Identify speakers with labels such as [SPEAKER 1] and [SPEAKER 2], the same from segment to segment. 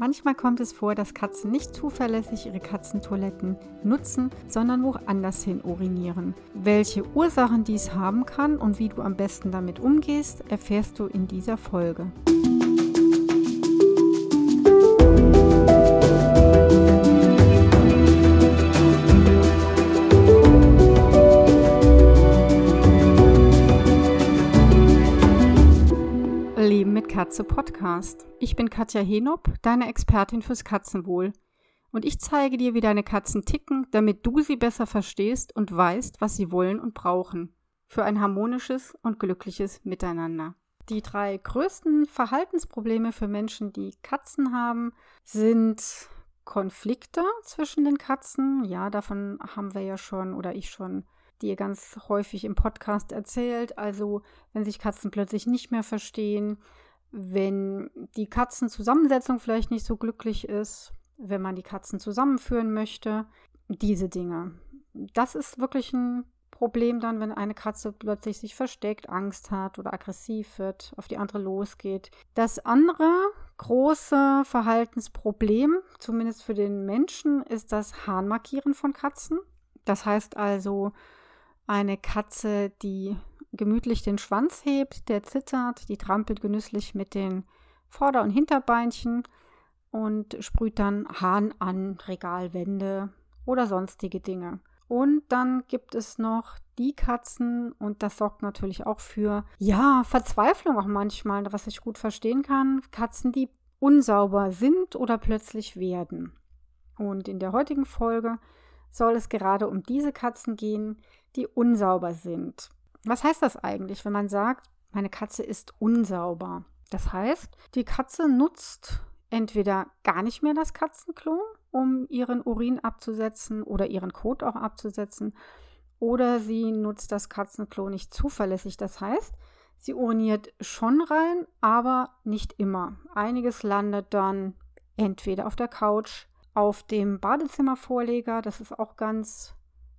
[SPEAKER 1] Manchmal kommt es vor, dass Katzen nicht zuverlässig ihre Katzentoiletten nutzen, sondern woanders hin urinieren. Welche Ursachen dies haben kann und wie du am besten damit umgehst, erfährst du in dieser Folge. Katze Podcast. Ich bin Katja Henop, deine Expertin fürs Katzenwohl. Und ich zeige dir, wie deine Katzen ticken, damit du sie besser verstehst und weißt, was sie wollen und brauchen. Für ein harmonisches und glückliches Miteinander. Die drei größten Verhaltensprobleme für Menschen, die Katzen haben, sind Konflikte zwischen den Katzen. Ja, davon haben wir ja schon oder ich schon dir ganz häufig im Podcast erzählt. Also, wenn sich Katzen plötzlich nicht mehr verstehen, wenn die Katzenzusammensetzung vielleicht nicht so glücklich ist, wenn man die Katzen zusammenführen möchte, diese Dinge. Das ist wirklich ein Problem dann, wenn eine Katze plötzlich sich versteckt, Angst hat oder aggressiv wird, auf die andere losgeht. Das andere große Verhaltensproblem, zumindest für den Menschen, ist das Harnmarkieren von Katzen. Das heißt also, eine Katze, die gemütlich den Schwanz hebt, der zittert, die trampelt genüsslich mit den Vorder- und Hinterbeinchen und sprüht dann Hahn an Regalwände oder sonstige Dinge. Und dann gibt es noch die Katzen und das sorgt natürlich auch für, ja, Verzweiflung auch manchmal, was ich gut verstehen kann. Katzen, die unsauber sind oder plötzlich werden. Und in der heutigen Folge soll es gerade um diese Katzen gehen, die unsauber sind. Was heißt das eigentlich, wenn man sagt, meine Katze ist unsauber? Das heißt, die Katze nutzt entweder gar nicht mehr das Katzenklo, um ihren Urin abzusetzen oder ihren Kot auch abzusetzen, oder sie nutzt das Katzenklo nicht zuverlässig. Das heißt, sie uriniert schon rein, aber nicht immer. Einiges landet dann entweder auf der Couch, auf dem Badezimmervorleger, das ist auch ganz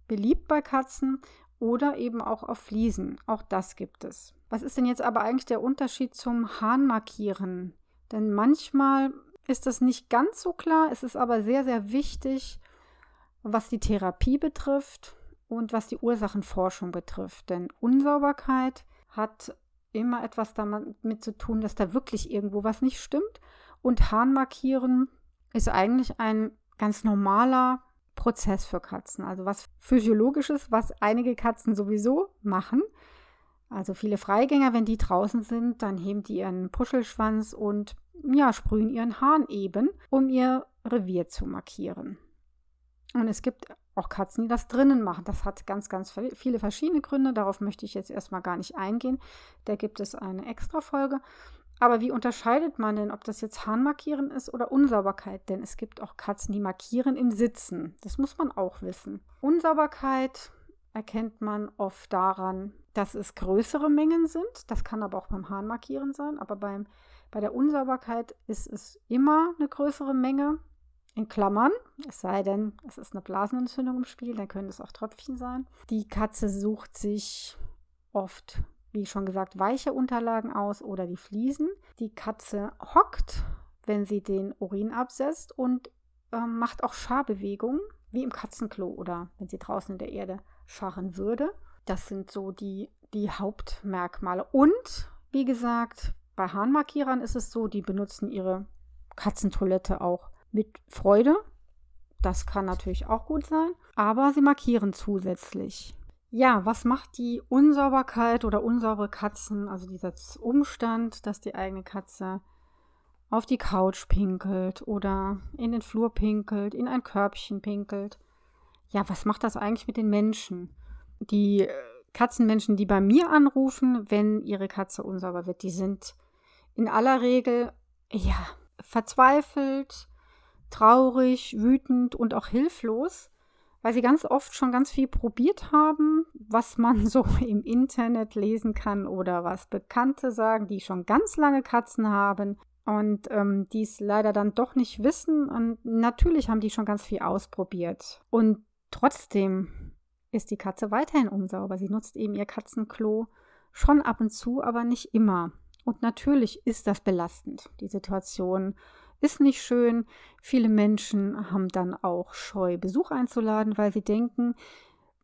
[SPEAKER 1] beliebt bei Katzen, oder eben auch auf Fliesen. Auch das gibt es. Was ist denn jetzt aber eigentlich der Unterschied zum Harnmarkieren? Denn manchmal ist das nicht ganz so klar. Es ist aber sehr, sehr wichtig, was die Therapie betrifft und was die Ursachenforschung betrifft. Denn Unsauberkeit hat immer etwas damit zu tun, dass da wirklich irgendwo was nicht stimmt. Und Harnmarkieren ist eigentlich ein ganz normaler Prozess für Katzen. Also was physiologisches, was einige Katzen sowieso machen. Also viele Freigänger, wenn die draußen sind, dann heben die ihren Puschelschwanz und ja, sprühen ihren Hahn eben, um ihr Revier zu markieren. Und es gibt auch Katzen, die das drinnen machen. Das hat ganz, ganz viele verschiedene Gründe. Darauf möchte ich jetzt erstmal gar nicht eingehen. Da gibt es eine extra Folge. Aber wie unterscheidet man denn, ob das jetzt Harnmarkieren ist oder Unsauberkeit? Denn es gibt auch Katzen, die markieren im Sitzen. Das muss man auch wissen. Unsauberkeit erkennt man oft daran, dass es größere Mengen sind. Das kann aber auch beim Harnmarkieren sein. Aber beim, bei der Unsauberkeit ist es immer eine größere Menge. In Klammern, es sei denn, es ist eine Blasenentzündung im Spiel, dann können es auch Tröpfchen sein. Die Katze sucht sich oft wie schon gesagt, weiche Unterlagen aus oder die Fliesen. Die Katze hockt, wenn sie den Urin absetzt und äh, macht auch Scharbewegungen, wie im Katzenklo oder wenn sie draußen in der Erde scharren würde. Das sind so die, die Hauptmerkmale. Und wie gesagt, bei Harnmarkierern ist es so, die benutzen ihre Katzentoilette auch mit Freude. Das kann natürlich auch gut sein, aber sie markieren zusätzlich. Ja, was macht die Unsauberkeit oder unsaubere Katzen, also dieser Umstand, dass die eigene Katze auf die Couch pinkelt oder in den Flur pinkelt, in ein Körbchen pinkelt? Ja, was macht das eigentlich mit den Menschen? Die äh, Katzenmenschen, die bei mir anrufen, wenn ihre Katze unsauber wird, die sind in aller Regel, ja, verzweifelt, traurig, wütend und auch hilflos weil sie ganz oft schon ganz viel probiert haben, was man so im Internet lesen kann oder was Bekannte sagen, die schon ganz lange Katzen haben und ähm, die es leider dann doch nicht wissen. Und natürlich haben die schon ganz viel ausprobiert. Und trotzdem ist die Katze weiterhin unsauber. Sie nutzt eben ihr Katzenklo schon ab und zu, aber nicht immer. Und natürlich ist das belastend, die Situation, ist nicht schön. Viele Menschen haben dann auch Scheu, Besuch einzuladen, weil sie denken,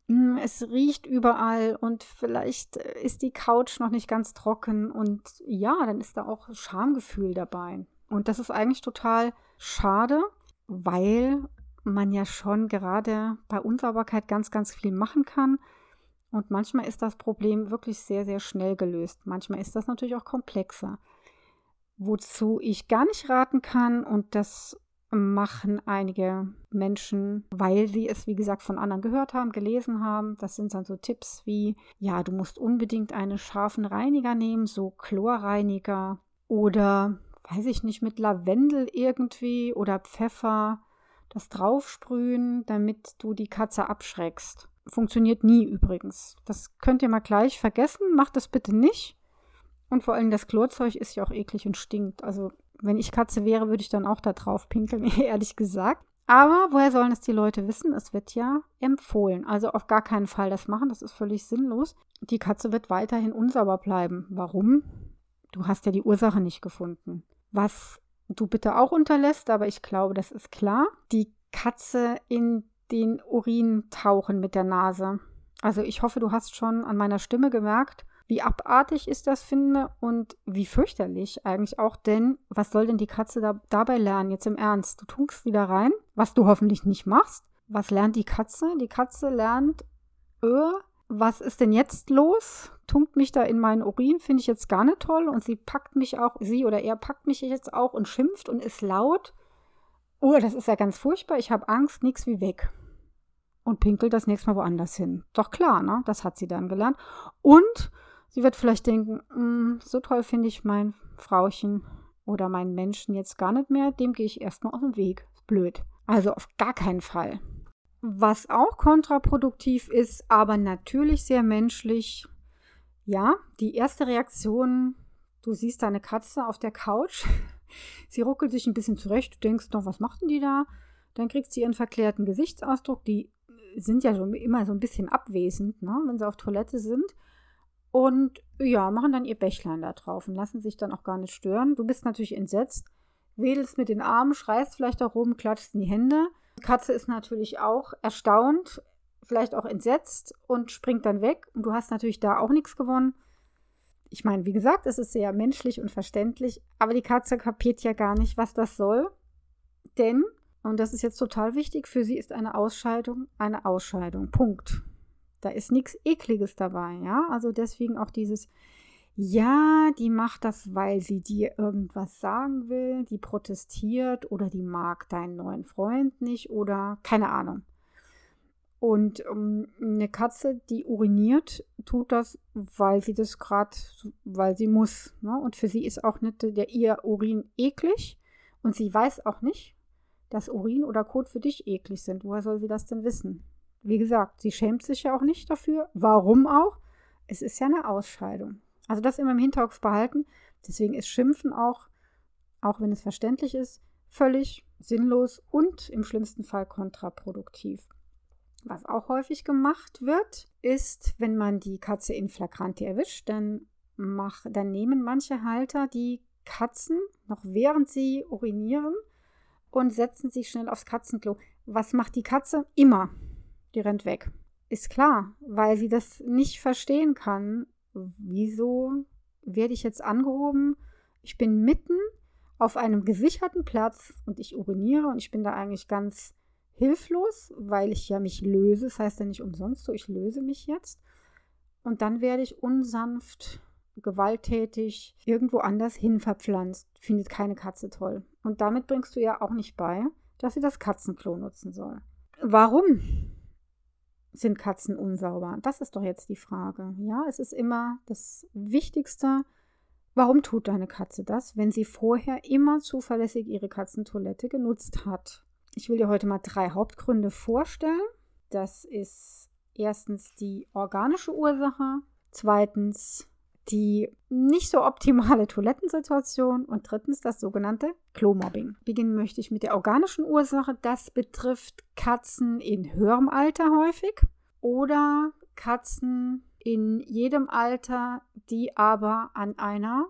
[SPEAKER 1] hm, es riecht überall und vielleicht ist die Couch noch nicht ganz trocken und ja, dann ist da auch Schamgefühl dabei. Und das ist eigentlich total schade, weil man ja schon gerade bei Unsauberkeit ganz, ganz viel machen kann. Und manchmal ist das Problem wirklich sehr, sehr schnell gelöst. Manchmal ist das natürlich auch komplexer. Wozu ich gar nicht raten kann, und das machen einige Menschen, weil sie es, wie gesagt, von anderen gehört haben, gelesen haben. Das sind dann so Tipps wie, ja, du musst unbedingt einen scharfen Reiniger nehmen, so Chlorreiniger oder, weiß ich nicht, mit Lavendel irgendwie oder Pfeffer das draufsprühen, damit du die Katze abschreckst. Funktioniert nie übrigens. Das könnt ihr mal gleich vergessen. Macht das bitte nicht. Und vor allem das Chlorzeug ist ja auch eklig und stinkt. Also wenn ich Katze wäre, würde ich dann auch da drauf pinkeln, ehrlich gesagt. Aber woher sollen es die Leute wissen? Es wird ja empfohlen. Also auf gar keinen Fall das machen, das ist völlig sinnlos. Die Katze wird weiterhin unsauber bleiben. Warum? Du hast ja die Ursache nicht gefunden. Was du bitte auch unterlässt, aber ich glaube, das ist klar. Die Katze in den Urin tauchen mit der Nase. Also ich hoffe, du hast schon an meiner Stimme gemerkt, wie abartig ich das finde und wie fürchterlich eigentlich auch, denn was soll denn die Katze da, dabei lernen, jetzt im Ernst? Du tunkst wieder rein, was du hoffentlich nicht machst. Was lernt die Katze? Die Katze lernt, öh, was ist denn jetzt los? Tunkt mich da in meinen Urin, finde ich jetzt gar nicht toll. Und sie packt mich auch, sie oder er packt mich jetzt auch und schimpft und ist laut. Oh, das ist ja ganz furchtbar. Ich habe Angst, nichts wie weg. Und pinkelt das nächste Mal woanders hin. Doch klar, ne? Das hat sie dann gelernt. Und Sie wird vielleicht denken, mm, so toll finde ich mein Frauchen oder meinen Menschen jetzt gar nicht mehr, dem gehe ich erstmal aus dem Weg. Blöd. Also auf gar keinen Fall. Was auch kontraproduktiv ist, aber natürlich sehr menschlich. Ja, die erste Reaktion, du siehst deine Katze auf der Couch, sie ruckelt sich ein bisschen zurecht, du denkst noch, was macht die da? Dann kriegt sie ihren verklärten Gesichtsausdruck, die sind ja schon immer so ein bisschen abwesend, ne, wenn sie auf Toilette sind. Und ja, machen dann ihr Bächlein da drauf und lassen sich dann auch gar nicht stören. Du bist natürlich entsetzt, wedelst mit den Armen, schreist vielleicht auch rum, klatschst in die Hände. Die Katze ist natürlich auch erstaunt, vielleicht auch entsetzt und springt dann weg. Und du hast natürlich da auch nichts gewonnen. Ich meine, wie gesagt, es ist sehr menschlich und verständlich, aber die Katze kapiert ja gar nicht, was das soll. Denn, und das ist jetzt total wichtig, für sie ist eine Ausscheidung eine Ausscheidung. Punkt. Da ist nichts Ekliges dabei, ja. Also deswegen auch dieses, ja, die macht das, weil sie dir irgendwas sagen will, die protestiert oder die mag deinen neuen Freund nicht oder keine Ahnung. Und ähm, eine Katze, die uriniert, tut das, weil sie das gerade, weil sie muss. Ne? Und für sie ist auch nicht der ihr Urin eklig. Und sie weiß auch nicht, dass Urin oder Kot für dich eklig sind. Woher soll sie das denn wissen? Wie gesagt, sie schämt sich ja auch nicht dafür. Warum auch? Es ist ja eine Ausscheidung. Also das immer im Hinterkopf behalten. Deswegen ist Schimpfen auch, auch wenn es verständlich ist, völlig sinnlos und im schlimmsten Fall kontraproduktiv. Was auch häufig gemacht wird, ist, wenn man die Katze in Flagranti erwischt, dann, mach, dann nehmen manche Halter die Katzen, noch während sie urinieren, und setzen sich schnell aufs Katzenklo. Was macht die Katze? Immer die rennt weg. Ist klar, weil sie das nicht verstehen kann. Wieso werde ich jetzt angehoben? Ich bin mitten auf einem gesicherten Platz und ich uriniere und ich bin da eigentlich ganz hilflos, weil ich ja mich löse. Das heißt ja nicht umsonst so, ich löse mich jetzt. Und dann werde ich unsanft, gewalttätig irgendwo anders hin verpflanzt. Findet keine Katze toll. Und damit bringst du ja auch nicht bei, dass sie das Katzenklo nutzen soll. Warum? Sind Katzen unsauber? Das ist doch jetzt die Frage. Ja, es ist immer das Wichtigste. Warum tut deine Katze das, wenn sie vorher immer zuverlässig ihre Katzentoilette genutzt hat? Ich will dir heute mal drei Hauptgründe vorstellen. Das ist erstens die organische Ursache, zweitens die nicht so optimale Toilettensituation und drittens das sogenannte Klomobbing. Beginnen möchte ich mit der organischen Ursache. Das betrifft Katzen in höherem Alter häufig oder Katzen in jedem Alter, die aber an einer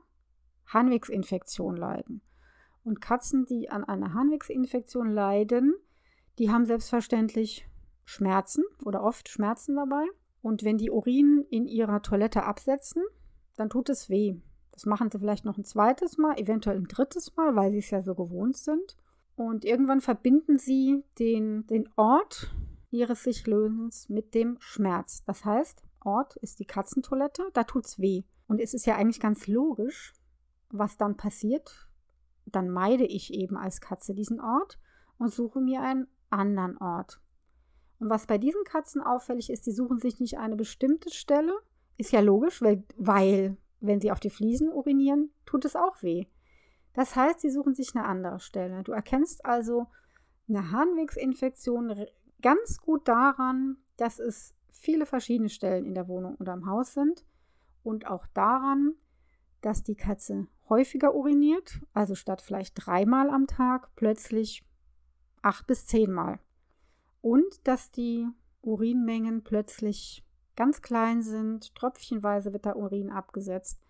[SPEAKER 1] Harnwegsinfektion leiden. Und Katzen, die an einer Harnwegsinfektion leiden, die haben selbstverständlich Schmerzen oder oft Schmerzen dabei. Und wenn die Urin in ihrer Toilette absetzen, dann tut es weh. Das machen sie vielleicht noch ein zweites Mal, eventuell ein drittes Mal, weil sie es ja so gewohnt sind. Und irgendwann verbinden sie den, den Ort ihres Sichlösens mit dem Schmerz. Das heißt, Ort ist die Katzentoilette, da tut es weh. Und es ist ja eigentlich ganz logisch, was dann passiert. Dann meide ich eben als Katze diesen Ort und suche mir einen anderen Ort. Und was bei diesen Katzen auffällig ist, die suchen sich nicht eine bestimmte Stelle. Ist ja logisch, weil, weil wenn sie auf die Fliesen urinieren, tut es auch weh. Das heißt, sie suchen sich eine andere Stelle. Du erkennst also eine Harnwegsinfektion ganz gut daran, dass es viele verschiedene Stellen in der Wohnung oder im Haus sind und auch daran, dass die Katze häufiger uriniert, also statt vielleicht dreimal am Tag plötzlich acht bis zehnmal. Und dass die Urinmengen plötzlich ganz klein sind, tröpfchenweise wird der Urin abgesetzt.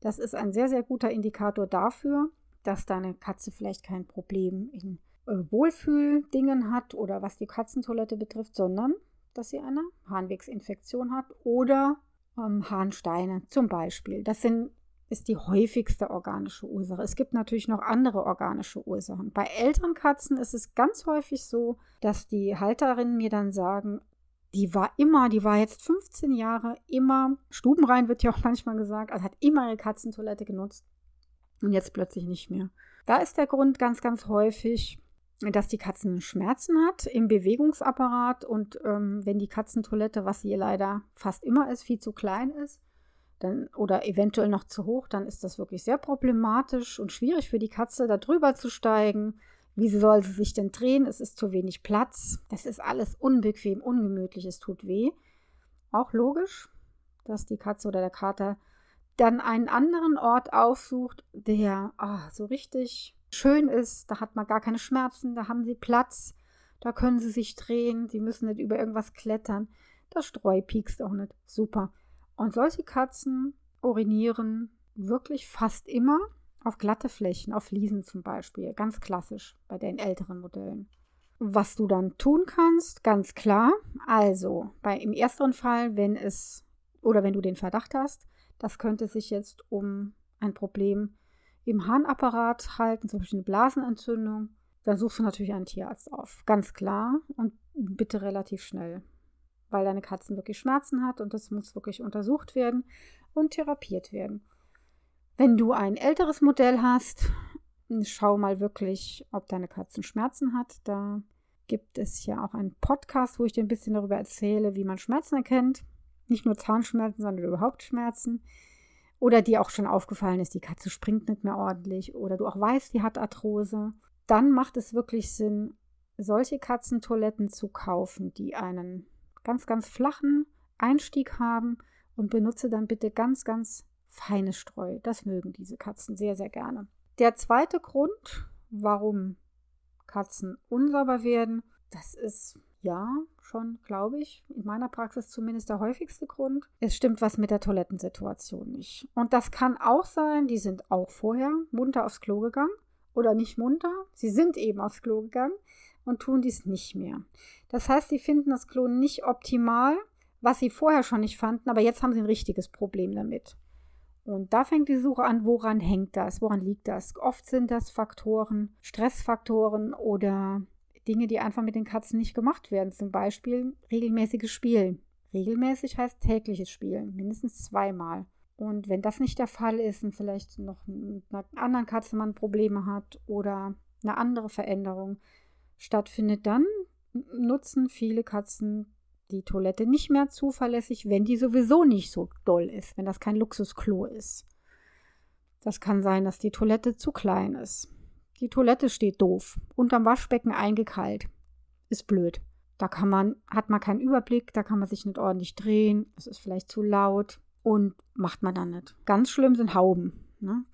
[SPEAKER 1] Das ist ein sehr, sehr guter Indikator dafür, dass deine Katze vielleicht kein Problem in äh, Wohlfühldingen hat oder was die Katzentoilette betrifft, sondern dass sie eine Harnwegsinfektion hat oder ähm, Harnsteine zum Beispiel. Das sind, ist die häufigste organische Ursache. Es gibt natürlich noch andere organische Ursachen. Bei älteren Katzen ist es ganz häufig so, dass die Halterinnen mir dann sagen, die war immer, die war jetzt 15 Jahre immer, stubenrein wird ja auch manchmal gesagt, also hat immer ihre Katzentoilette genutzt und jetzt plötzlich nicht mehr. Da ist der Grund ganz, ganz häufig, dass die Katzen Schmerzen hat im Bewegungsapparat und ähm, wenn die Katzentoilette, was sie leider fast immer ist, viel zu klein ist, dann, oder eventuell noch zu hoch, dann ist das wirklich sehr problematisch und schwierig für die Katze, da drüber zu steigen. Wie soll sie sich denn drehen? Es ist zu wenig Platz. Das ist alles unbequem, ungemütlich, es tut weh. Auch logisch, dass die Katze oder der Kater dann einen anderen Ort aufsucht, der oh, so richtig schön ist. Da hat man gar keine Schmerzen, da haben sie Platz, da können sie sich drehen, sie müssen nicht über irgendwas klettern. Das Streu piekst auch nicht. Super. Und solche Katzen urinieren wirklich fast immer auf glatte Flächen, auf Fliesen zum Beispiel. Ganz klassisch bei den älteren Modellen. Was du dann tun kannst, ganz klar. Also, bei, im ersten Fall, wenn es oder wenn du den Verdacht hast, das könnte sich jetzt um ein Problem im Harnapparat halten, zum Beispiel eine Blasenentzündung, dann suchst du natürlich einen Tierarzt auf. Ganz klar und bitte relativ schnell, weil deine Katzen wirklich Schmerzen hat und das muss wirklich untersucht werden und therapiert werden. Wenn du ein älteres Modell hast, schau mal wirklich, ob deine Katzen Schmerzen hat. Da gibt es ja auch einen Podcast, wo ich dir ein bisschen darüber erzähle, wie man Schmerzen erkennt. Nicht nur Zahnschmerzen, sondern überhaupt Schmerzen. Oder dir auch schon aufgefallen ist, die Katze springt nicht mehr ordentlich. Oder du auch weißt, die hat Arthrose. Dann macht es wirklich Sinn, solche Katzentoiletten zu kaufen, die einen ganz, ganz flachen Einstieg haben und benutze dann bitte ganz, ganz feines Streu. Das mögen diese Katzen sehr, sehr gerne. Der zweite Grund, warum Katzen unsauber werden, das ist ja, schon, glaube ich, in meiner Praxis zumindest der häufigste Grund. Es stimmt was mit der Toilettensituation nicht. Und das kann auch sein, die sind auch vorher munter aufs Klo gegangen oder nicht munter. Sie sind eben aufs Klo gegangen und tun dies nicht mehr. Das heißt, sie finden das Klo nicht optimal, was sie vorher schon nicht fanden, aber jetzt haben sie ein richtiges Problem damit. Und da fängt die Suche an, woran hängt das, woran liegt das? Oft sind das Faktoren, Stressfaktoren oder Dinge, die einfach mit den Katzen nicht gemacht werden. Zum Beispiel regelmäßiges Spielen. Regelmäßig heißt tägliches Spielen, mindestens zweimal. Und wenn das nicht der Fall ist und vielleicht noch mit einer anderen Katze man Probleme hat oder eine andere Veränderung stattfindet, dann nutzen viele Katzen die Toilette nicht mehr zuverlässig, wenn die sowieso nicht so doll ist, wenn das kein Luxusklo ist. Das kann sein, dass die Toilette zu klein ist. Die Toilette steht doof, unterm Waschbecken eingekeilt. Ist blöd. Da kann man, hat man keinen Überblick, da kann man sich nicht ordentlich drehen, es ist vielleicht zu laut und macht man dann nicht. Ganz schlimm sind Hauben. Ne?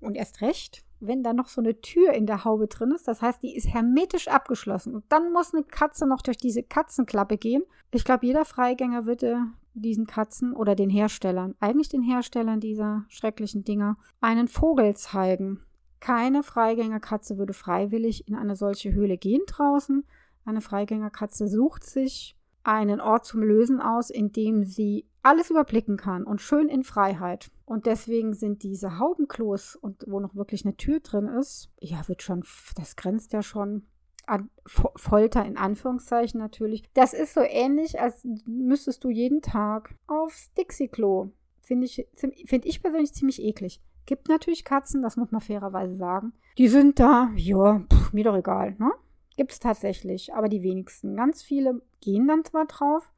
[SPEAKER 1] Und erst recht, wenn da noch so eine Tür in der Haube drin ist, das heißt, die ist hermetisch abgeschlossen. Und dann muss eine Katze noch durch diese Katzenklappe gehen. Ich glaube, jeder Freigänger würde diesen Katzen oder den Herstellern, eigentlich den Herstellern dieser schrecklichen Dinger, einen Vogel zeigen Keine Freigängerkatze würde freiwillig in eine solche Höhle gehen draußen. Eine Freigängerkatze sucht sich einen Ort zum Lösen aus, in dem sie alles überblicken kann und schön in Freiheit. Und deswegen sind diese Haubenklos und wo noch wirklich eine Tür drin ist, ja, wird schon, das grenzt ja schon an Folter in Anführungszeichen natürlich. Das ist so ähnlich, als müsstest du jeden Tag aufs Dixie-Klo. Finde ich, find ich persönlich ziemlich eklig. Gibt natürlich Katzen, das muss man fairerweise sagen. Die sind da, ja, pff, mir doch egal, ne? Gibt es tatsächlich, aber die wenigsten. Ganz viele gehen dann zwar drauf,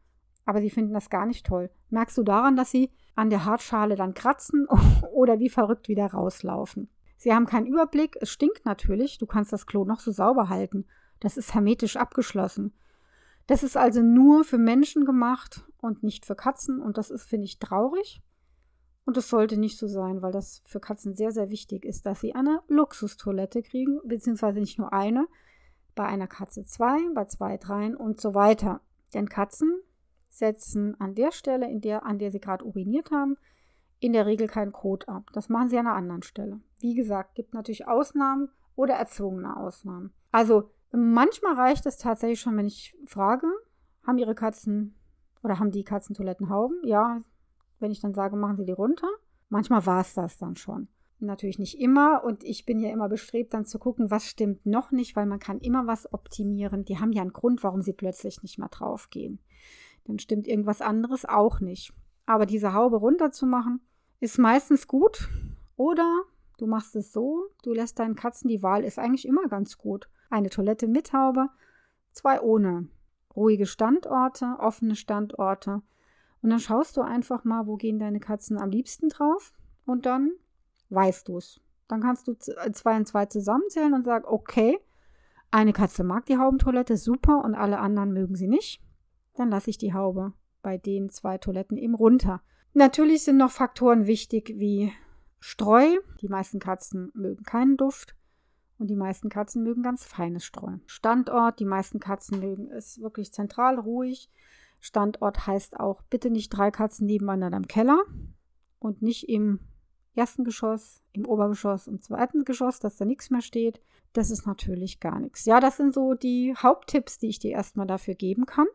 [SPEAKER 1] aber sie finden das gar nicht toll. Merkst du daran, dass sie an der Hartschale dann kratzen oder wie verrückt wieder rauslaufen? Sie haben keinen Überblick, es stinkt natürlich, du kannst das Klo noch so sauber halten. Das ist hermetisch abgeschlossen. Das ist also nur für Menschen gemacht und nicht für Katzen und das ist, finde ich, traurig. Und es sollte nicht so sein, weil das für Katzen sehr, sehr wichtig ist, dass sie eine Luxustoilette kriegen, beziehungsweise nicht nur eine, bei einer Katze zwei, bei zwei dreien und so weiter. Denn Katzen setzen an der Stelle, in der, an der sie gerade uriniert haben, in der Regel keinen Kot ab. Das machen sie an einer anderen Stelle. Wie gesagt, gibt natürlich Ausnahmen oder erzwungene Ausnahmen. Also manchmal reicht es tatsächlich schon, wenn ich frage, haben ihre Katzen oder haben die Katzen Toilettenhauben? Ja, wenn ich dann sage, machen sie die runter. Manchmal war es das dann schon. Natürlich nicht immer und ich bin ja immer bestrebt, dann zu gucken, was stimmt noch nicht, weil man kann immer was optimieren. Die haben ja einen Grund, warum sie plötzlich nicht mehr draufgehen. Dann stimmt irgendwas anderes auch nicht. Aber diese Haube runterzumachen, ist meistens gut. Oder du machst es so, du lässt deinen Katzen die Wahl, ist eigentlich immer ganz gut. Eine Toilette mit Haube, zwei ohne. Ruhige Standorte, offene Standorte. Und dann schaust du einfach mal, wo gehen deine Katzen am liebsten drauf. Und dann weißt du es. Dann kannst du äh, zwei und zwei zusammenzählen und sagen, okay, eine Katze mag die Haubentoilette super und alle anderen mögen sie nicht. Dann lasse ich die Haube bei den zwei Toiletten eben runter. Natürlich sind noch Faktoren wichtig wie Streu. Die meisten Katzen mögen keinen Duft und die meisten Katzen mögen ganz feines Streu. Standort, die meisten Katzen mögen es wirklich zentral, ruhig. Standort heißt auch bitte nicht drei Katzen nebeneinander im Keller und nicht im ersten Geschoss, im Obergeschoss und zweiten Geschoss, dass da nichts mehr steht. Das ist natürlich gar nichts. Ja, das sind so die Haupttipps, die ich dir erstmal dafür geben kann.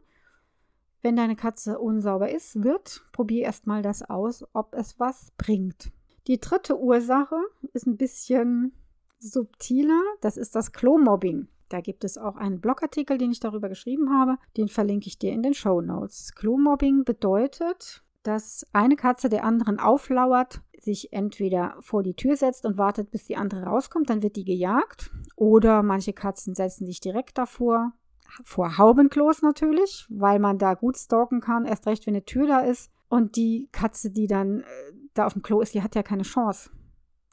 [SPEAKER 1] Wenn deine Katze unsauber ist, wird, probier erstmal das aus, ob es was bringt. Die dritte Ursache ist ein bisschen subtiler. Das ist das Klo-Mobbing. Da gibt es auch einen Blogartikel, den ich darüber geschrieben habe. Den verlinke ich dir in den Show Notes. Klo-Mobbing bedeutet, dass eine Katze der anderen auflauert, sich entweder vor die Tür setzt und wartet, bis die andere rauskommt, dann wird die gejagt. Oder manche Katzen setzen sich direkt davor, vor Haubenklos natürlich, weil man da gut stalken kann, erst recht, wenn eine Tür da ist. Und die Katze, die dann äh, da auf dem Klo ist, die hat ja keine Chance.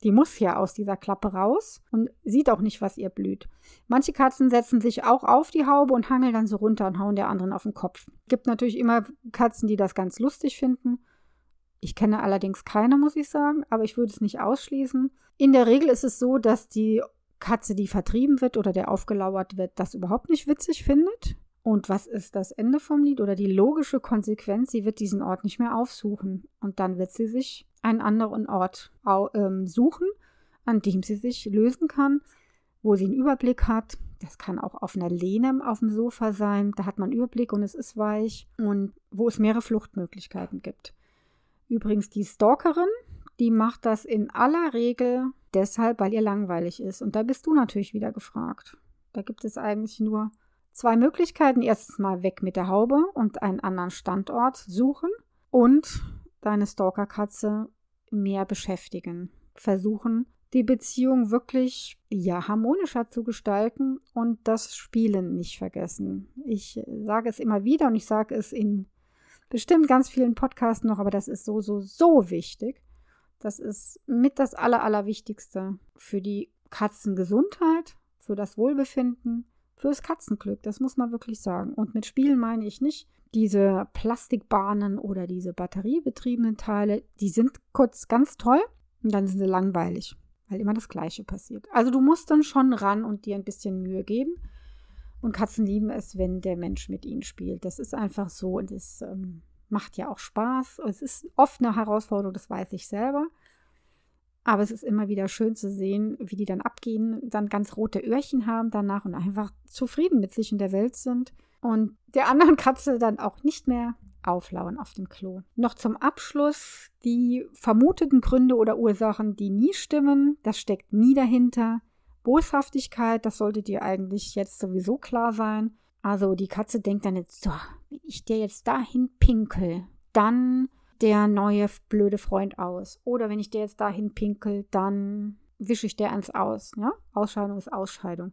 [SPEAKER 1] Die muss ja aus dieser Klappe raus und sieht auch nicht, was ihr blüht. Manche Katzen setzen sich auch auf die Haube und hangeln dann so runter und hauen der anderen auf den Kopf. Gibt natürlich immer Katzen, die das ganz lustig finden. Ich kenne allerdings keine, muss ich sagen, aber ich würde es nicht ausschließen. In der Regel ist es so, dass die Katze, die vertrieben wird oder der aufgelauert wird, das überhaupt nicht witzig findet. Und was ist das Ende vom Lied oder die logische Konsequenz? Sie wird diesen Ort nicht mehr aufsuchen. Und dann wird sie sich einen anderen Ort ähm, suchen, an dem sie sich lösen kann, wo sie einen Überblick hat. Das kann auch auf einer Lehne auf dem Sofa sein. Da hat man einen Überblick und es ist weich. Und wo es mehrere Fluchtmöglichkeiten gibt. Übrigens, die Stalkerin, die macht das in aller Regel deshalb, weil ihr langweilig ist. Und da bist du natürlich wieder gefragt. Da gibt es eigentlich nur zwei Möglichkeiten. Erstens mal weg mit der Haube und einen anderen Standort suchen und deine Stalkerkatze mehr beschäftigen. Versuchen, die Beziehung wirklich ja harmonischer zu gestalten und das Spielen nicht vergessen. Ich sage es immer wieder und ich sage es in bestimmt ganz vielen Podcasts noch, aber das ist so, so, so wichtig. Das ist mit das Aller, Allerwichtigste für die Katzengesundheit, für das Wohlbefinden, fürs Katzenglück. Das muss man wirklich sagen. Und mit Spielen meine ich nicht diese Plastikbahnen oder diese batteriebetriebenen Teile. Die sind kurz ganz toll und dann sind sie langweilig, weil immer das Gleiche passiert. Also du musst dann schon ran und dir ein bisschen Mühe geben. Und Katzen lieben es, wenn der Mensch mit ihnen spielt. Das ist einfach so und es ähm, macht ja auch Spaß. Es ist oft eine Herausforderung, das weiß ich selber. Aber es ist immer wieder schön zu sehen, wie die dann abgehen, dann ganz rote Öhrchen haben danach und einfach zufrieden mit sich in der Welt sind. Und der anderen Katze dann auch nicht mehr auflauern auf dem Klo. Noch zum Abschluss die vermuteten Gründe oder Ursachen, die nie stimmen. Das steckt nie dahinter. Boshaftigkeit, das sollte dir eigentlich jetzt sowieso klar sein. Also die Katze denkt dann jetzt, so, ich dir jetzt dahin pinkel, dann der neue blöde Freund aus. Oder wenn ich der jetzt dahin pinkel, dann wische ich der eins aus. Ja? Ausscheidung ist Ausscheidung.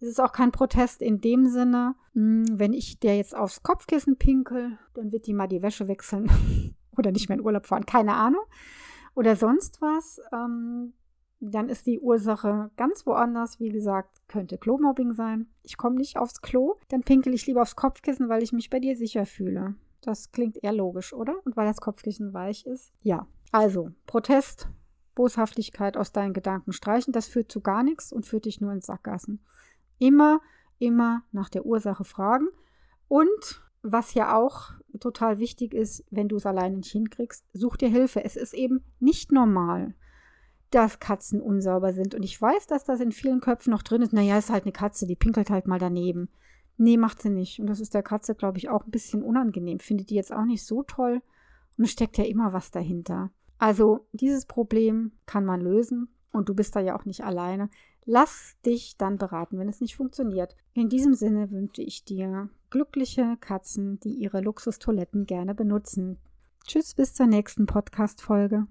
[SPEAKER 1] Es ist auch kein Protest in dem Sinne, hm, wenn ich der jetzt aufs Kopfkissen pinkel, dann wird die mal die Wäsche wechseln oder nicht mehr in Urlaub fahren, keine Ahnung. Oder sonst was. Ähm, dann ist die Ursache ganz woanders. Wie gesagt, könnte Klomobbing sein. Ich komme nicht aufs Klo, dann pinkel ich lieber aufs Kopfkissen, weil ich mich bei dir sicher fühle. Das klingt eher logisch, oder? Und weil das Kopfkissen weich ist. Ja, also Protest, Boshaftigkeit aus deinen Gedanken streichen, das führt zu gar nichts und führt dich nur ins Sackgassen. Immer, immer nach der Ursache fragen. Und was ja auch total wichtig ist, wenn du es alleine nicht hinkriegst, such dir Hilfe. Es ist eben nicht normal, dass Katzen unsauber sind. Und ich weiß, dass das in vielen Köpfen noch drin ist. Naja, ist halt eine Katze, die pinkelt halt mal daneben. Nee, macht sie nicht. Und das ist der Katze, glaube ich, auch ein bisschen unangenehm. Findet die jetzt auch nicht so toll. Und es steckt ja immer was dahinter. Also dieses Problem kann man lösen. Und du bist da ja auch nicht alleine. Lass dich dann beraten, wenn es nicht funktioniert. In diesem Sinne wünsche ich dir glückliche Katzen, die ihre Luxustoiletten gerne benutzen. Tschüss, bis zur nächsten Podcast-Folge.